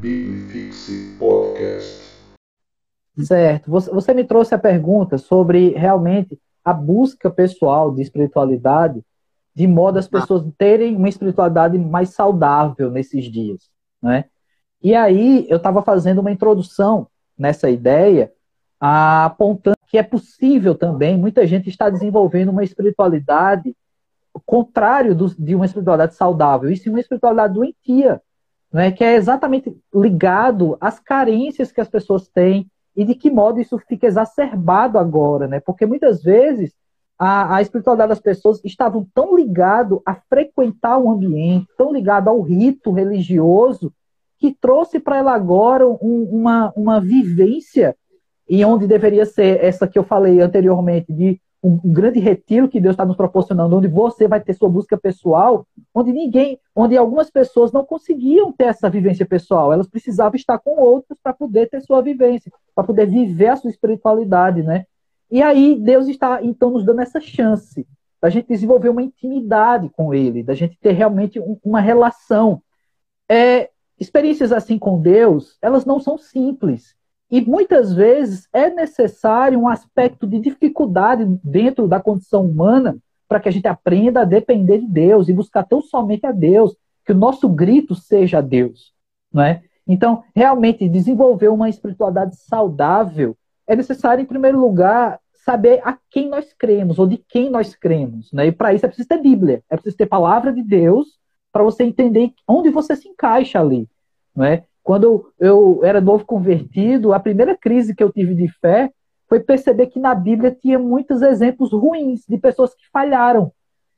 Biblifixe Podcast. Certo. Você, você me trouxe a pergunta sobre realmente a busca pessoal de espiritualidade, de modo as pessoas terem uma espiritualidade mais saudável nesses dias, né? E aí eu estava fazendo uma introdução nessa ideia, apontando que é possível também, muita gente está desenvolvendo uma espiritualidade contrário do, de uma espiritualidade saudável, e sim uma espiritualidade doentia, né, que é exatamente ligado às carências que as pessoas têm e de que modo isso fica exacerbado agora, né? Porque muitas vezes a, a espiritualidade das pessoas estavam tão ligado a frequentar um ambiente, tão ligado ao rito religioso, que trouxe para ela agora um, uma, uma vivência e onde deveria ser essa que eu falei anteriormente de um grande retiro que Deus está nos proporcionando, onde você vai ter sua busca pessoal, onde ninguém, onde algumas pessoas não conseguiam ter essa vivência pessoal, elas precisavam estar com outros para poder ter sua vivência, para poder viver a sua espiritualidade, né? E aí Deus está então nos dando essa chance da gente desenvolver uma intimidade com Ele, da gente ter realmente um, uma relação. É, experiências assim com Deus, elas não são simples. E muitas vezes é necessário um aspecto de dificuldade dentro da condição humana para que a gente aprenda a depender de Deus e buscar tão somente a Deus, que o nosso grito seja a Deus, não é? Então, realmente desenvolver uma espiritualidade saudável é necessário, em primeiro lugar, saber a quem nós cremos ou de quem nós cremos, né? E para isso é preciso ter Bíblia, é preciso ter palavra de Deus para você entender onde você se encaixa ali, não é? Quando eu era novo convertido, a primeira crise que eu tive de fé foi perceber que na Bíblia tinha muitos exemplos ruins de pessoas que falharam.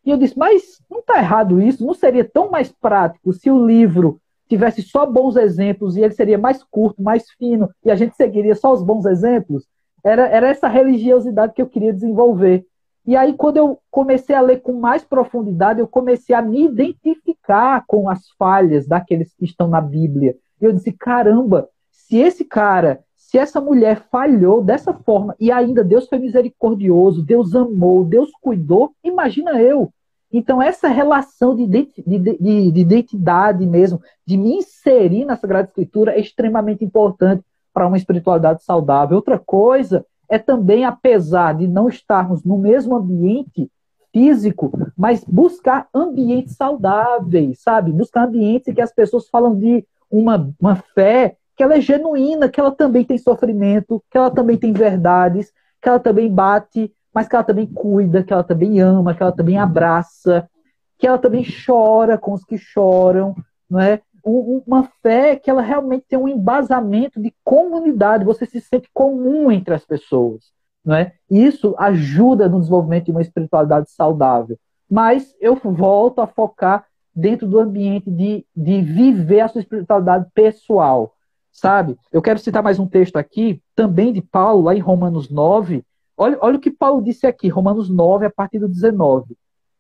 E eu disse, mas não está errado isso? Não seria tão mais prático se o livro tivesse só bons exemplos e ele seria mais curto, mais fino, e a gente seguiria só os bons exemplos? Era, era essa religiosidade que eu queria desenvolver. E aí, quando eu comecei a ler com mais profundidade, eu comecei a me identificar com as falhas daqueles que estão na Bíblia. E eu disse: caramba, se esse cara, se essa mulher falhou dessa forma e ainda Deus foi misericordioso, Deus amou, Deus cuidou, imagina eu. Então, essa relação de, de, de, de identidade mesmo, de me inserir na Sagrada Escritura, é extremamente importante para uma espiritualidade saudável. Outra coisa é também, apesar de não estarmos no mesmo ambiente físico, mas buscar ambientes saudáveis, sabe? Buscar ambientes em que as pessoas falam de uma, uma fé que ela é genuína, que ela também tem sofrimento, que ela também tem verdades, que ela também bate, mas que ela também cuida, que ela também ama, que ela também abraça, que ela também chora com os que choram, não é? Uma fé que ela realmente tem um embasamento de comunidade, você se sente comum entre as pessoas, não é? Isso ajuda no desenvolvimento de uma espiritualidade saudável. Mas eu volto a focar dentro do ambiente de, de viver a sua espiritualidade pessoal, sabe? Eu quero citar mais um texto aqui, também de Paulo, lá em Romanos 9. Olha, olha o que Paulo disse aqui, Romanos 9, a partir do 19.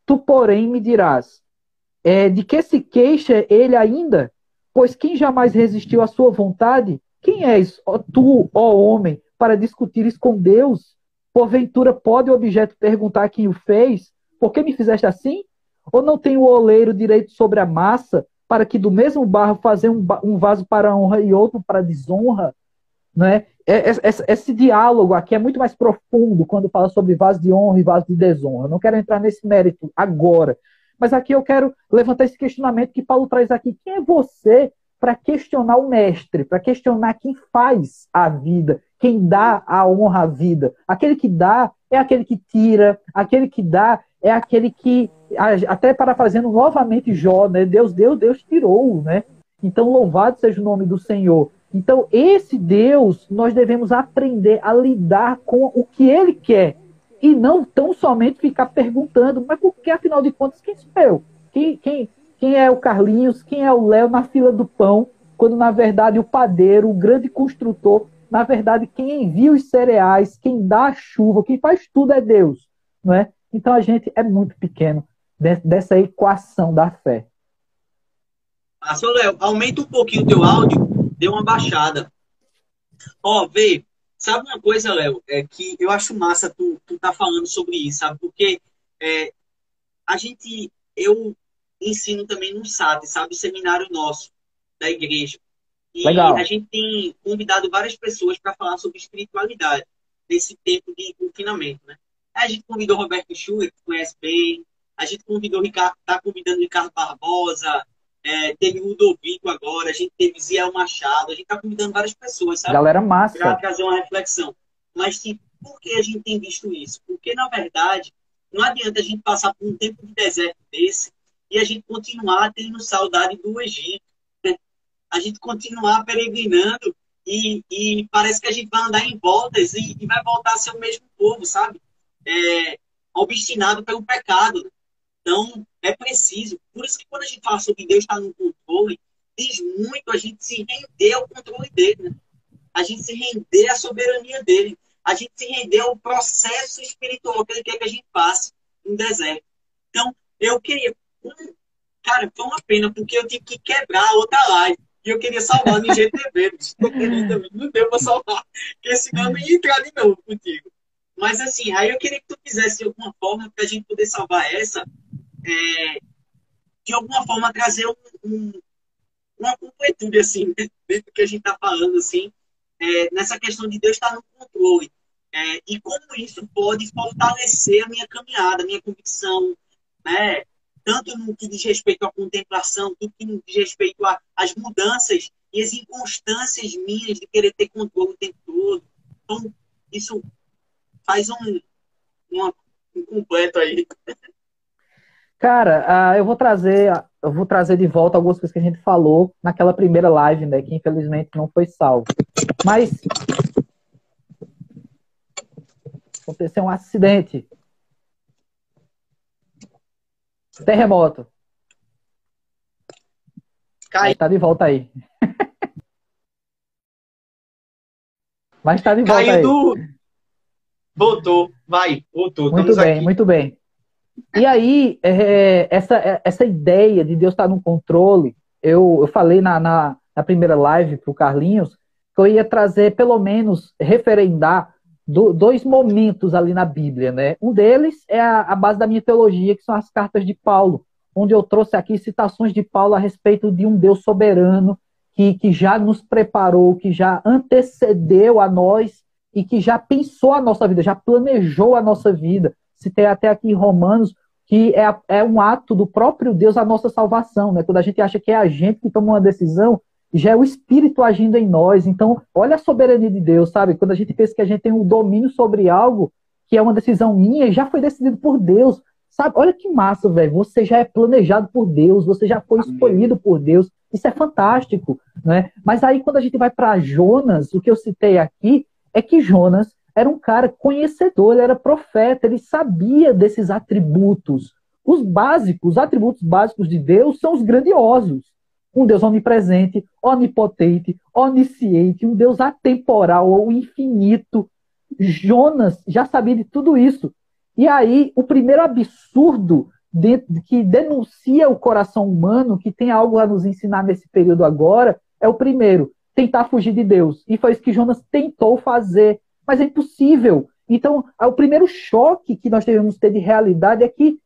Tu, porém, me dirás, é, de que se queixa ele ainda? Pois quem jamais resistiu à sua vontade? Quem és, ó, tu, ó homem, para discutires com Deus? Porventura pode o objeto perguntar quem o fez? Por que me fizeste assim? Ou não tem o oleiro direito sobre a massa para que do mesmo barro fazer um, um vaso para honra e outro para desonra? Né? Esse, esse diálogo aqui é muito mais profundo quando fala sobre vaso de honra e vaso de desonra. Eu não quero entrar nesse mérito agora. Mas aqui eu quero levantar esse questionamento que Paulo traz aqui. Quem é você para questionar o mestre, para questionar quem faz a vida, quem dá a honra à vida? Aquele que dá é aquele que tira, aquele que dá é aquele que, até parafraseando novamente Jó, né? Deus deu, Deus tirou, né? Então, louvado seja o nome do Senhor. Então, esse Deus, nós devemos aprender a lidar com o que ele quer. E não tão somente ficar perguntando, mas por que, afinal de contas, quem sou eu? Quem, quem, quem é o Carlinhos? Quem é o Léo na fila do pão? Quando, na verdade, o padeiro, o grande construtor, na verdade, quem envia os cereais, quem dá a chuva, quem faz tudo é Deus. Não é? Então a gente é muito pequeno dessa equação da fé. Pastor Léo, aumenta um pouquinho o teu áudio, deu uma baixada. Ó, vê, sabe uma coisa, Léo, é que eu acho massa tu, tu tá falando sobre isso, sabe? Porque é, a gente, eu ensino também no SAT, sabe? O seminário nosso, da igreja. E Legal. a gente tem convidado várias pessoas para falar sobre espiritualidade nesse tempo de confinamento, né? A gente convidou o Roberto Schuller, que conhece bem, a gente convidou o Ricardo, tá convidando o Ricardo Barbosa, é, teve o Ludovico agora, a gente teve Ziel Machado, a gente tá convidando várias pessoas, sabe? Galera massa. Para trazer uma reflexão. Mas, tipo, por que a gente tem visto isso? Porque, na verdade, não adianta a gente passar por um tempo de deserto desse e a gente continuar tendo saudade do Egito. Né? A gente continuar peregrinando e, e, parece que a gente vai andar em voltas e, e vai voltar a ser o mesmo povo, sabe? É, obstinado pelo pecado. Então, é preciso. Por isso que quando a gente fala sobre Deus estar no controle, diz muito a gente se render ao controle dele, né? A gente se render à soberania dele a gente se render ao processo espiritual que ele quer que a gente passe no deserto. Então, eu queria. Cara, foi uma pena, porque eu tive que quebrar outra live. E eu queria salvar no IGTV. não deu para salvar, porque senão eu ia entrar de novo contigo. Mas assim, aí eu queria que tu fizesse alguma forma para a gente poder salvar essa, é, de alguma forma trazer um, um, uma completude assim, dentro do que a gente está falando, assim, é, nessa questão de Deus estar no controle. É, e como isso pode fortalecer a minha caminhada, a minha convicção, né? tanto no que diz respeito à contemplação, tudo que diz respeito às mudanças e as inconstâncias minhas de querer ter controle o tempo todo. Então, isso faz um, um, um completo aí. Cara, uh, eu vou trazer, eu vou trazer de volta algumas coisas que a gente falou naquela primeira live, né, que infelizmente não foi salvo. Mas aconteceu um acidente. Terremoto. Cai. Tá de volta aí. Mas tá de volta Caiu aí. Do... Voltou, vai, voltou. Muito bem, aqui. muito bem. E aí, é, essa, é, essa ideia de Deus estar no controle, eu, eu falei na, na, na primeira live para o Carlinhos que eu ia trazer, pelo menos, referendar do, dois momentos ali na Bíblia. Né? Um deles é a, a base da minha teologia, que são as cartas de Paulo, onde eu trouxe aqui citações de Paulo a respeito de um Deus soberano que, que já nos preparou, que já antecedeu a nós e que já pensou a nossa vida, já planejou a nossa vida citei até aqui em Romanos, que é, é um ato do próprio Deus a nossa salvação, né? Quando a gente acha que é a gente que toma uma decisão, já é o Espírito agindo em nós. Então, olha a soberania de Deus, sabe? Quando a gente pensa que a gente tem um domínio sobre algo que é uma decisão minha e já foi decidido por Deus, sabe? Olha que massa, velho. Você já é planejado por Deus, você já foi escolhido por Deus. Isso é fantástico, né? Mas aí quando a gente vai para Jonas, o que eu citei aqui é que Jonas era um cara conhecedor, ele era profeta, ele sabia desses atributos. Os básicos, os atributos básicos de Deus são os grandiosos. Um Deus onipresente, onipotente, onisciente, um Deus atemporal ou infinito. Jonas já sabia de tudo isso. E aí, o primeiro absurdo que denuncia o coração humano, que tem algo a nos ensinar nesse período agora, é o primeiro, tentar fugir de Deus. E foi isso que Jonas tentou fazer mas é impossível. Então, o primeiro choque que nós devemos ter de realidade é que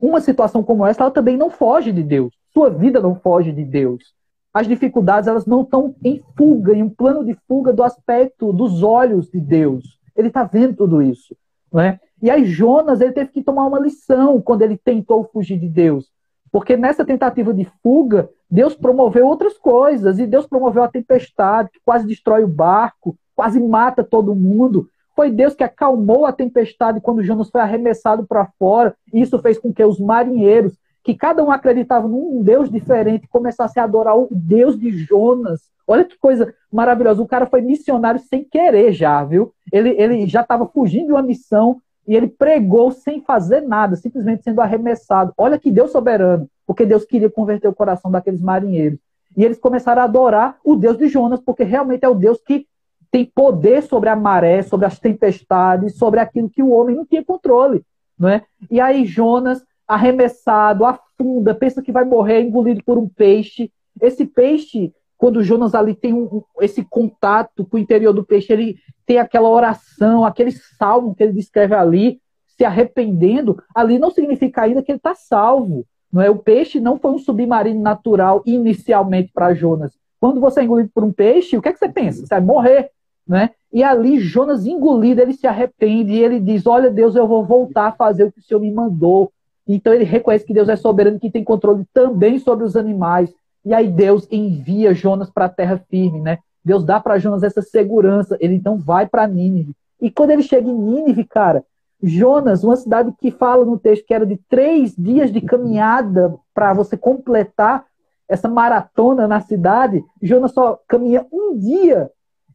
uma situação como essa, ela também não foge de Deus. Sua vida não foge de Deus. As dificuldades, elas não estão em fuga, em um plano de fuga do aspecto dos olhos de Deus. Ele está vendo tudo isso. Não é? E aí Jonas, ele teve que tomar uma lição quando ele tentou fugir de Deus. Porque nessa tentativa de fuga, Deus promoveu outras coisas. E Deus promoveu a tempestade, que quase destrói o barco quase mata todo mundo. Foi Deus que acalmou a tempestade quando Jonas foi arremessado para fora. Isso fez com que os marinheiros, que cada um acreditava num Deus diferente, começassem a adorar o Deus de Jonas. Olha que coisa maravilhosa. O cara foi missionário sem querer já, viu? Ele, ele já estava fugindo de uma missão e ele pregou sem fazer nada, simplesmente sendo arremessado. Olha que Deus soberano, porque Deus queria converter o coração daqueles marinheiros. E eles começaram a adorar o Deus de Jonas, porque realmente é o Deus que tem poder sobre a maré, sobre as tempestades, sobre aquilo que o homem não tinha controle. Não é? E aí Jonas, arremessado, afunda, pensa que vai morrer engolido por um peixe. Esse peixe, quando Jonas ali tem um, esse contato com o interior do peixe, ele tem aquela oração, aquele salmo que ele descreve ali, se arrependendo, ali não significa ainda que ele está salvo. Não é? O peixe não foi um submarino natural inicialmente para Jonas. Quando você é engolido por um peixe, o que, é que você pensa? Você vai morrer, né? E ali Jonas engolido, ele se arrepende e ele diz: Olha, Deus, eu vou voltar a fazer o que o Senhor me mandou. Então ele reconhece que Deus é soberano, que tem controle também sobre os animais. E aí Deus envia Jonas para a terra firme, né? Deus dá para Jonas essa segurança. Ele então vai para Nínive. E quando ele chega em Nínive, cara, Jonas, uma cidade que fala no texto que era de três dias de caminhada para você completar essa maratona na cidade, Jonas só caminha um dia.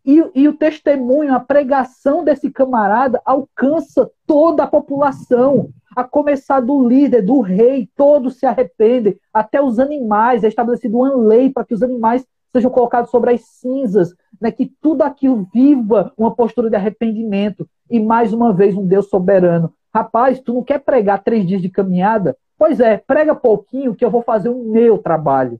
E, e, o testemunho, a pregação desse camarada alcança toda a população, a começar do líder, do rei, todos se arrependem, até os animais. É estabelecida uma lei para que os animais sejam colocados sobre as cinzas, né, que tudo aquilo viva uma postura de arrependimento. E mais uma vez, um Deus soberano. Rapaz, tu não quer pregar três dias de caminhada? Pois é, prega pouquinho que eu vou fazer o meu trabalho.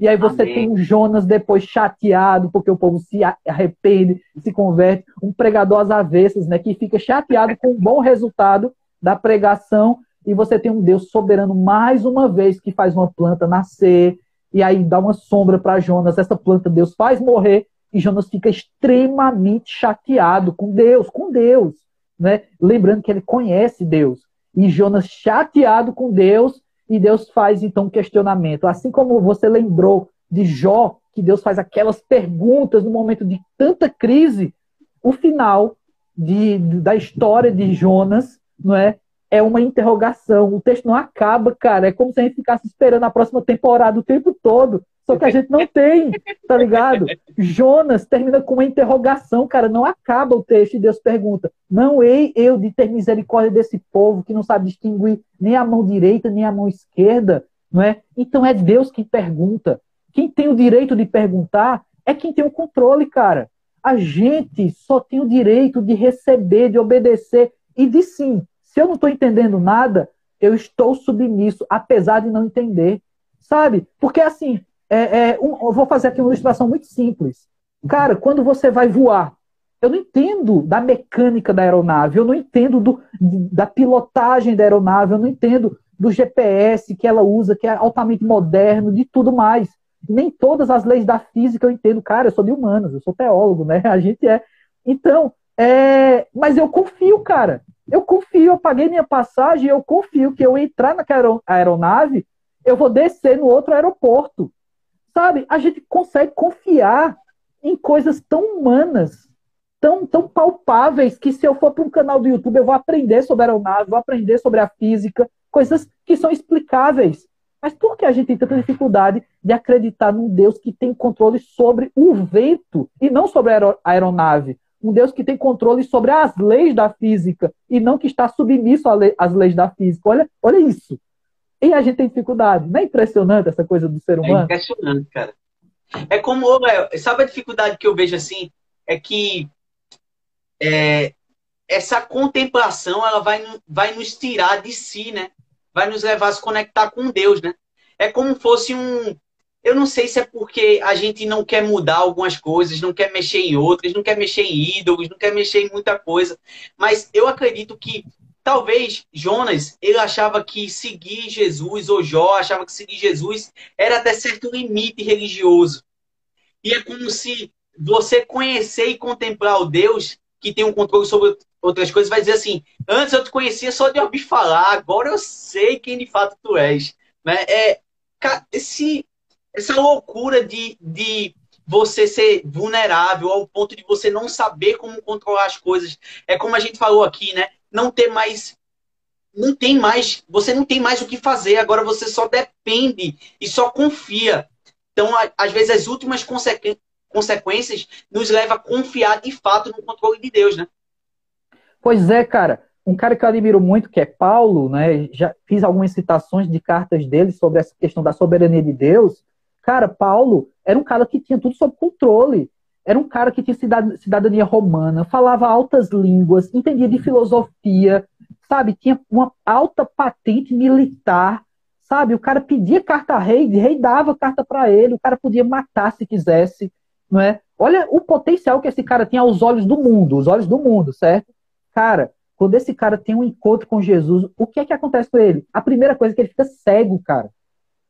E aí você Amém. tem um Jonas depois chateado, porque o povo se arrepende, se converte. Um pregador às avessas, né, que fica chateado com um bom resultado da pregação. E você tem um Deus soberano mais uma vez que faz uma planta nascer, e aí dá uma sombra para Jonas. Essa planta Deus faz morrer e Jonas fica extremamente chateado com Deus, com Deus, né? Lembrando que ele conhece Deus. E Jonas chateado com Deus, e Deus faz então um questionamento. Assim como você lembrou de Jó, que Deus faz aquelas perguntas no momento de tanta crise, o final de, da história de Jonas, não é? É uma interrogação. O texto não acaba, cara. É como se a gente ficasse esperando a próxima temporada o tempo todo. Só que a gente não tem, tá ligado? Jonas termina com uma interrogação, cara. Não acaba o texto e Deus pergunta: Não hei eu de ter misericórdia desse povo que não sabe distinguir nem a mão direita nem a mão esquerda, não é? Então é Deus quem pergunta. Quem tem o direito de perguntar é quem tem o controle, cara. A gente só tem o direito de receber, de obedecer e de sim se eu não estou entendendo nada, eu estou submisso, apesar de não entender. Sabe? Porque assim, é, é, um, eu vou fazer aqui uma ilustração muito simples. Cara, quando você vai voar, eu não entendo da mecânica da aeronave, eu não entendo do, da pilotagem da aeronave, eu não entendo do GPS que ela usa, que é altamente moderno, de tudo mais. Nem todas as leis da física eu entendo. Cara, eu sou de humanos, eu sou teólogo, né? A gente é. Então, é... mas eu confio, cara. Eu confio, eu paguei minha passagem, eu confio que eu entrar naquela aeronave, eu vou descer no outro aeroporto. Sabe? A gente consegue confiar em coisas tão humanas, tão, tão palpáveis, que se eu for para um canal do YouTube, eu vou aprender sobre aeronave, vou aprender sobre a física, coisas que são explicáveis. Mas por que a gente tem tanta dificuldade de acreditar num Deus que tem controle sobre o vento e não sobre a aeronave? Um Deus que tem controle sobre as leis da física e não que está submisso às leis da física. Olha, olha isso. E a gente tem dificuldade. Não é impressionante essa coisa do ser é humano? É impressionante, cara. É como, sabe a dificuldade que eu vejo assim? É que é, essa contemplação ela vai, vai nos tirar de si, né? Vai nos levar a se conectar com Deus, né? É como fosse um, eu não sei se é porque a gente não quer mudar algumas coisas, não quer mexer em outras, não quer mexer em ídolos, não quer mexer em muita coisa. Mas eu acredito que talvez Jonas, ele achava que seguir Jesus, ou Jó achava que seguir Jesus era até certo limite religioso. E é como se você conhecer e contemplar o Deus que tem um controle sobre outras coisas, vai dizer assim: antes eu te conhecia só de ouvir falar, agora eu sei quem de fato tu és. Né? É, se essa loucura de, de você ser vulnerável ao ponto de você não saber como controlar as coisas. É como a gente falou aqui, né? Não ter mais. Não tem mais. Você não tem mais o que fazer. Agora você só depende e só confia. Então, às vezes, as últimas consequências nos leva a confiar de fato no controle de Deus, né? Pois é, cara. Um cara que eu admiro muito, que é Paulo, né? Já fiz algumas citações de cartas dele sobre essa questão da soberania de Deus. Cara, Paulo era um cara que tinha tudo sob controle. Era um cara que tinha cidadania romana, falava altas línguas, entendia de filosofia, sabe? Tinha uma alta patente militar, sabe? O cara pedia carta a rei, rei dava carta para ele, o cara podia matar se quisesse, não é? Olha o potencial que esse cara tinha aos olhos do mundo, os olhos do mundo, certo? Cara, quando esse cara tem um encontro com Jesus, o que é que acontece com ele? A primeira coisa é que ele fica cego, cara.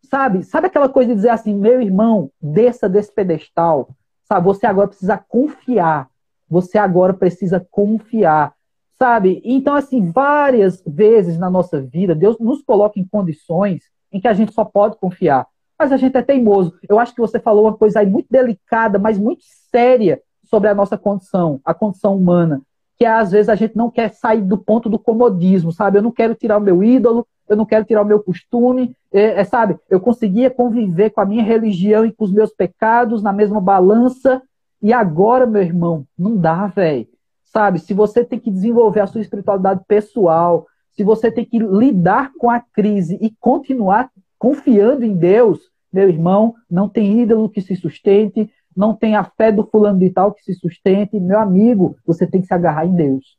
Sabe? Sabe aquela coisa de dizer assim, meu irmão, desça desse pedestal. Sabe? Você agora precisa confiar. Você agora precisa confiar. Sabe? Então, assim, várias vezes na nossa vida, Deus nos coloca em condições em que a gente só pode confiar. Mas a gente é teimoso. Eu acho que você falou uma coisa aí muito delicada, mas muito séria sobre a nossa condição, a condição humana. Que às vezes a gente não quer sair do ponto do comodismo, sabe? Eu não quero tirar o meu ídolo, eu não quero tirar o meu costume, é, é, sabe? Eu conseguia conviver com a minha religião e com os meus pecados na mesma balança, e agora, meu irmão, não dá, velho. Sabe? Se você tem que desenvolver a sua espiritualidade pessoal, se você tem que lidar com a crise e continuar confiando em Deus, meu irmão, não tem ídolo que se sustente, não tem a fé do fulano de tal que se sustente, meu amigo, você tem que se agarrar em Deus.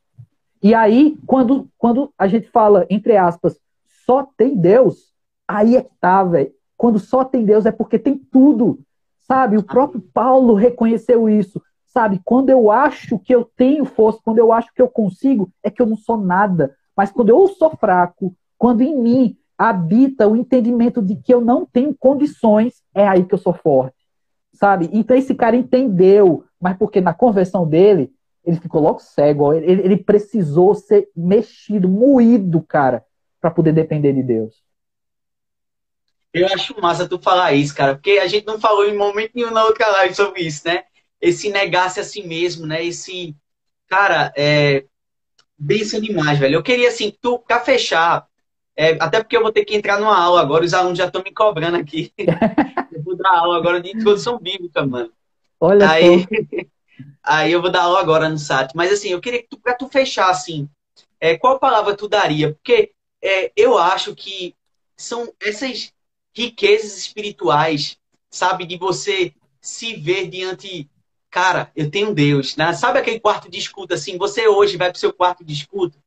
E aí, quando, quando a gente fala, entre aspas, só tem Deus, aí é que tá, velho. Quando só tem Deus é porque tem tudo. Sabe? O próprio Paulo reconheceu isso. Sabe? Quando eu acho que eu tenho força, quando eu acho que eu consigo, é que eu não sou nada. Mas quando eu sou fraco, quando em mim habita o entendimento de que eu não tenho condições, é aí que eu sou forte. Sabe? Então esse cara entendeu, mas porque na conversão dele, ele ficou logo cego, ele, ele precisou ser mexido, moído, cara, para poder depender de Deus. Eu acho massa tu falar isso, cara, porque a gente não falou em momento nenhum na outra live sobre isso, né? Esse negar-se a si mesmo, né? Esse, cara, é, benção demais, velho. Eu queria, assim, tu, pra fechar, é, até porque eu vou ter que entrar numa aula agora, os alunos já estão me cobrando aqui. eu vou dar aula agora de introdução bíblica, mano. Olha aí, aí eu vou dar aula agora no SAT. Mas, assim, eu queria que tu, pra tu fechar, assim, é, qual palavra tu daria? Porque é, eu acho que são essas riquezas espirituais, sabe? De você se ver diante. Cara, eu tenho Deus, né? Sabe aquele quarto de escuta assim? Você hoje vai para o seu quarto de escuta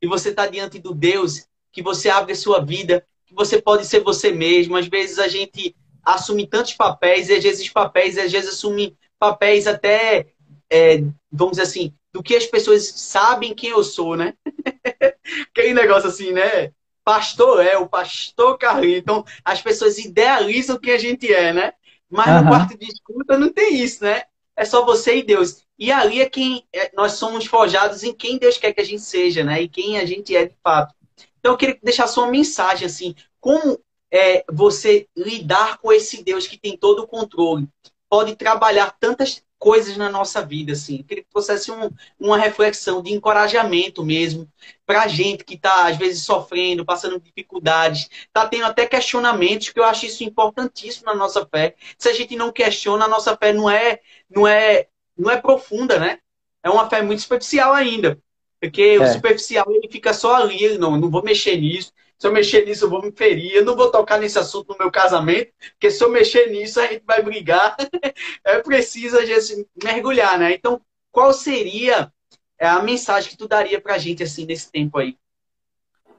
e você está diante do Deus que você abre a sua vida, que você pode ser você mesmo. Às vezes a gente assume tantos papéis e às vezes papéis, às vezes assume papéis até, é, vamos dizer assim, do que as pessoas sabem quem eu sou, né? Aquele negócio assim, né? Pastor é, o pastor Carlinhos. Então, as pessoas idealizam quem a gente é, né? Mas uhum. no quarto de escuta não tem isso, né? É só você e Deus. E ali é quem é, nós somos forjados em quem Deus quer que a gente seja, né? E quem a gente é de fato. Então, eu queria deixar só uma mensagem assim: como é, você lidar com esse Deus que tem todo o controle? Pode trabalhar tantas coisas na nossa vida, assim. Eu queria que trouxesse um, uma reflexão de encorajamento mesmo para a gente que está, às vezes, sofrendo, passando dificuldades, está tendo até questionamentos, que eu acho isso importantíssimo na nossa fé. Se a gente não questiona, a nossa fé não é, não é, não é profunda, né? É uma fé muito superficial ainda. Porque é. o superficial ele fica só ali, não, não vou mexer nisso, se eu mexer nisso, eu vou me ferir. Eu não vou tocar nesse assunto no meu casamento, porque se eu mexer nisso, a gente vai brigar. é preciso a gente mergulhar, né? Então, qual seria é, a mensagem que tu daria pra gente, assim, nesse tempo aí?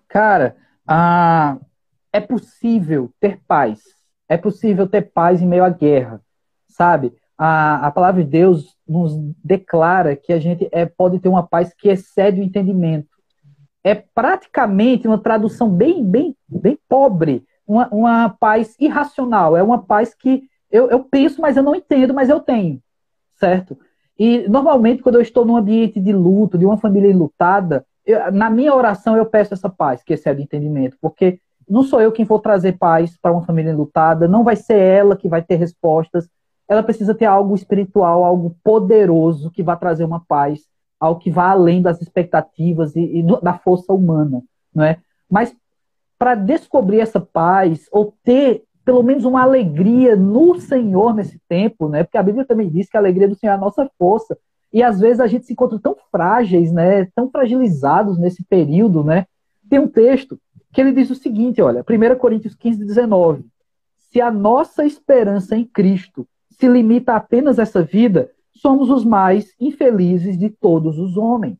Cara, ah, é possível ter paz. É possível ter paz em meio à guerra, sabe? A, a palavra de Deus nos declara que a gente é, pode ter uma paz que excede o entendimento é praticamente uma tradução bem, bem, bem pobre, uma, uma paz irracional, é uma paz que eu, eu penso, mas eu não entendo, mas eu tenho, certo? E normalmente quando eu estou num ambiente de luto, de uma família enlutada, eu, na minha oração eu peço essa paz, que excede o entendimento, porque não sou eu quem vou trazer paz para uma família enlutada, não vai ser ela que vai ter respostas, ela precisa ter algo espiritual, algo poderoso que vai trazer uma paz ao que vá além das expectativas e, e da força humana, não é? Mas para descobrir essa paz ou ter pelo menos uma alegria no Senhor nesse tempo, né? Porque a Bíblia também diz que a alegria do Senhor é a nossa força. E às vezes a gente se encontra tão frágeis, né? Tão fragilizados nesse período, né? Tem um texto que ele diz o seguinte, olha, 1 Coríntios 15, 19. Se a nossa esperança em Cristo se limita apenas a essa vida, somos os mais infelizes de todos os homens.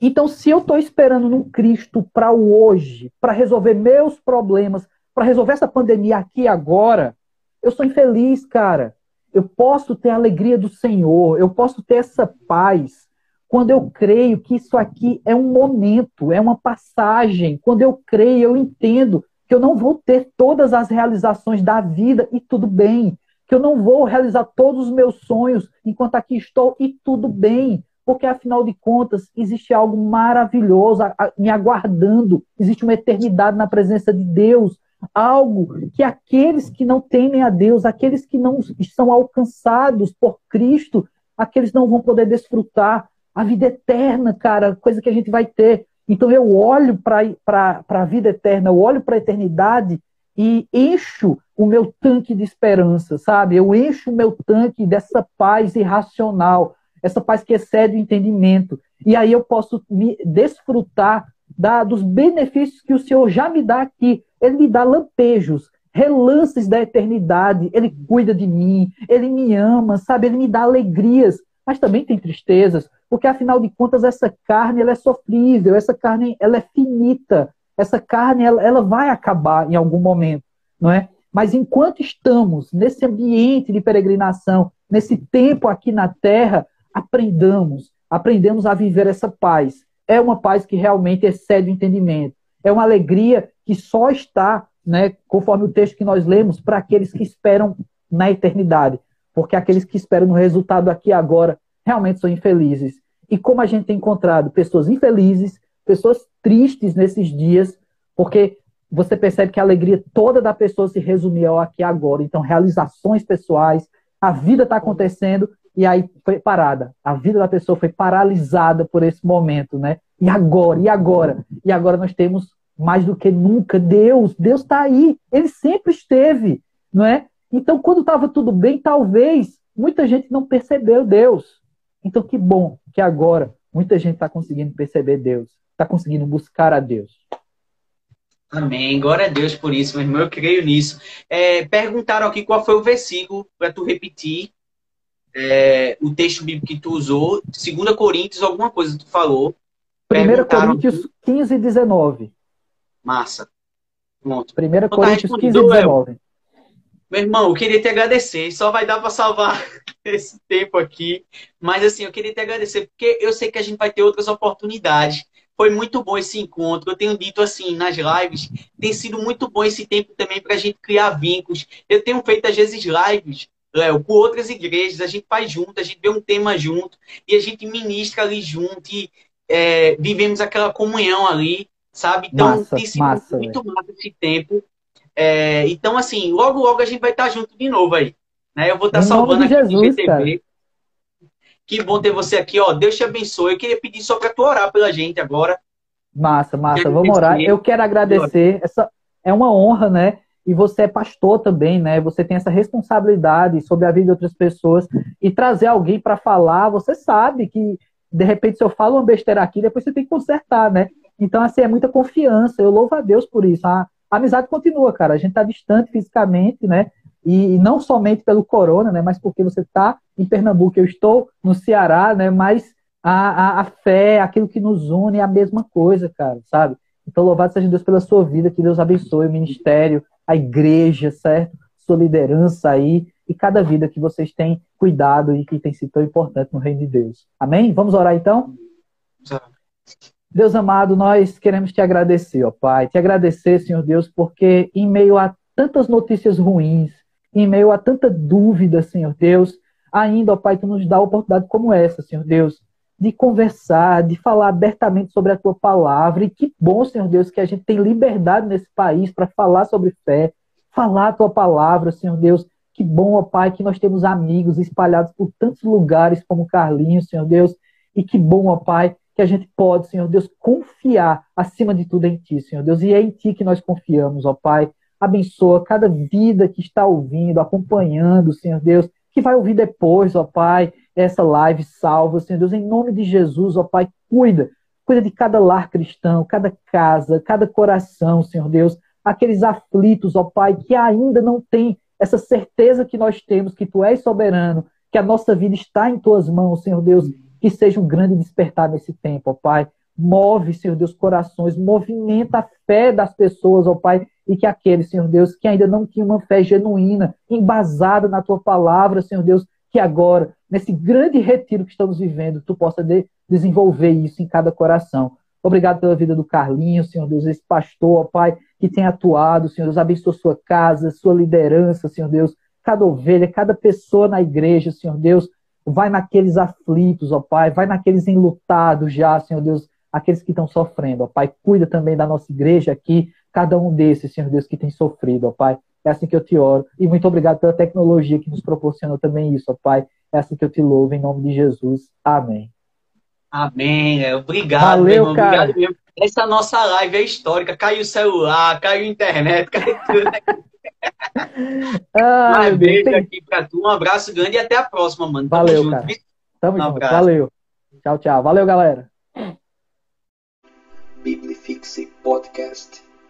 Então, se eu estou esperando num Cristo para o hoje, para resolver meus problemas, para resolver essa pandemia aqui e agora, eu sou infeliz, cara. Eu posso ter a alegria do Senhor, eu posso ter essa paz quando eu creio que isso aqui é um momento, é uma passagem. Quando eu creio, eu entendo que que eu não vou ter todas as realizações da vida e tudo bem, que eu não vou realizar todos os meus sonhos enquanto aqui estou e tudo bem, porque afinal de contas existe algo maravilhoso me aguardando, existe uma eternidade na presença de Deus, algo que aqueles que não temem a Deus, aqueles que não são alcançados por Cristo, aqueles não vão poder desfrutar a vida eterna, cara, coisa que a gente vai ter. Então eu olho para a vida eterna, eu olho para a eternidade e encho o meu tanque de esperança, sabe? Eu encho o meu tanque dessa paz irracional, essa paz que excede o entendimento. E aí eu posso me desfrutar da, dos benefícios que o Senhor já me dá aqui. Ele me dá lampejos, relances da eternidade. Ele cuida de mim, ele me ama, sabe? Ele me dá alegrias, mas também tem tristezas, porque afinal de contas essa carne ela é sofrível, essa carne ela é finita, essa carne ela, ela vai acabar em algum momento, não é? Mas enquanto estamos nesse ambiente de peregrinação, nesse tempo aqui na Terra, aprendamos, aprendemos a viver essa paz. É uma paz que realmente excede o entendimento. É uma alegria que só está, né, conforme o texto que nós lemos, para aqueles que esperam na eternidade. Porque aqueles que esperam no resultado aqui agora realmente são infelizes. E como a gente tem encontrado pessoas infelizes, pessoas tristes nesses dias, porque você percebe que a alegria toda da pessoa se resumia ao aqui e agora. Então, realizações pessoais, a vida está acontecendo e aí foi parada. A vida da pessoa foi paralisada por esse momento, né? E agora? E agora? E agora nós temos mais do que nunca Deus. Deus está aí. Ele sempre esteve, não é? Então, quando estava tudo bem, talvez muita gente não percebeu Deus. Então, que bom que agora muita gente está conseguindo perceber Deus, está conseguindo buscar a Deus. Amém. Glória a Deus por isso, meu irmão. Eu creio nisso. É, perguntaram aqui qual foi o versículo para tu repetir é, o texto bíblico que tu usou. 2 Coríntios, alguma coisa que tu falou. 1 Coríntios 15 e 19. Massa. Pronto. 1 então, Coríntios 15 e 19. Meu irmão, eu queria te agradecer. Só vai dar para salvar esse tempo aqui. Mas assim, eu queria te agradecer, porque eu sei que a gente vai ter outras oportunidades. Foi muito bom esse encontro. Eu tenho dito assim nas lives, tem sido muito bom esse tempo também para a gente criar vínculos. Eu tenho feito às vezes lives, Léo, com outras igrejas, a gente faz junto, a gente vê um tema junto e a gente ministra ali junto e é, vivemos aquela comunhão ali, sabe? Então, massa, tem sido massa, muito massa esse tempo. É, então, assim, logo, logo a gente vai estar junto de novo aí. Né? Eu vou estar em salvando aqui Jesus, no GTV. Que bom ter você aqui, ó. Deus te abençoe. Eu queria pedir só para tu orar pela gente agora. Massa, massa. Vamos orar. Eu quero agradecer. Essa é uma honra, né? E você é pastor também, né? Você tem essa responsabilidade sobre a vida de outras pessoas e trazer alguém para falar. Você sabe que de repente se eu falo uma besteira aqui, depois você tem que consertar, né? Então assim é muita confiança. Eu louvo a Deus por isso. A, a amizade continua, cara. A gente tá distante fisicamente, né? E, não somente pelo corona, né? Mas porque você está em Pernambuco, eu estou no Ceará, né? Mas a, a, a, fé, aquilo que nos une é a mesma coisa, cara, sabe? Então, louvado seja Deus pela sua vida, que Deus abençoe o ministério, a igreja, certo? Sua liderança aí e cada vida que vocês têm cuidado e que tem sido tão importante no reino de Deus. Amém? Vamos orar então? Deus amado, nós queremos te agradecer, ó Pai, te agradecer, Senhor Deus, porque em meio a tantas notícias ruins, em meio a tanta dúvida, Senhor Deus, ainda, ó Pai, tu nos dá oportunidade como essa, Senhor Deus, de conversar, de falar abertamente sobre a tua palavra. E que bom, Senhor Deus, que a gente tem liberdade nesse país para falar sobre fé, falar a tua palavra, Senhor Deus. Que bom, ó Pai, que nós temos amigos espalhados por tantos lugares como Carlinhos, Senhor Deus. E que bom, ó Pai, que a gente pode, Senhor Deus, confiar acima de tudo em Ti, Senhor Deus. E é em Ti que nós confiamos, ó Pai. Abençoa cada vida que está ouvindo, acompanhando, Senhor Deus, que vai ouvir depois, ó Pai essa live salva, Senhor Deus, em nome de Jesus, ó Pai, cuida, cuida de cada lar cristão, cada casa, cada coração, Senhor Deus, aqueles aflitos, ó Pai, que ainda não têm essa certeza que nós temos que Tu és soberano, que a nossa vida está em Tuas mãos, Senhor Deus, que seja um grande despertar nesse tempo, ó Pai. Move, Senhor Deus, corações, movimenta a fé das pessoas, ó Pai, e que aqueles, Senhor Deus, que ainda não tinham uma fé genuína, embasada na Tua palavra, Senhor Deus, que agora, nesse grande retiro que estamos vivendo, tu possa de desenvolver isso em cada coração. Obrigado pela vida do Carlinhos, Senhor Deus, esse pastor, ó Pai, que tem atuado, Senhor Deus, abençoa sua casa, sua liderança, Senhor Deus, cada ovelha, cada pessoa na igreja, Senhor Deus, vai naqueles aflitos, ó Pai, vai naqueles enlutados já, Senhor Deus, aqueles que estão sofrendo, ó Pai, cuida também da nossa igreja aqui, cada um desses, Senhor Deus, que tem sofrido, ó Pai, é assim que eu te oro. E muito obrigado pela tecnologia que nos proporciona também isso, ó Pai. É assim que eu te louvo, em nome de Jesus. Amém. Amém. É, obrigado, Valeu, meu irmão. cara. Obrigado mesmo. Essa nossa live é histórica. Caiu o celular, caiu a internet, caiu tudo. Ah, um beijo tem- aqui pra tu. Um abraço grande e até a próxima, mano. Tamo Valeu, junto. cara. Tamo Um junto. abraço. Valeu. Tchau, tchau. Valeu, galera. Biblifixe Podcast.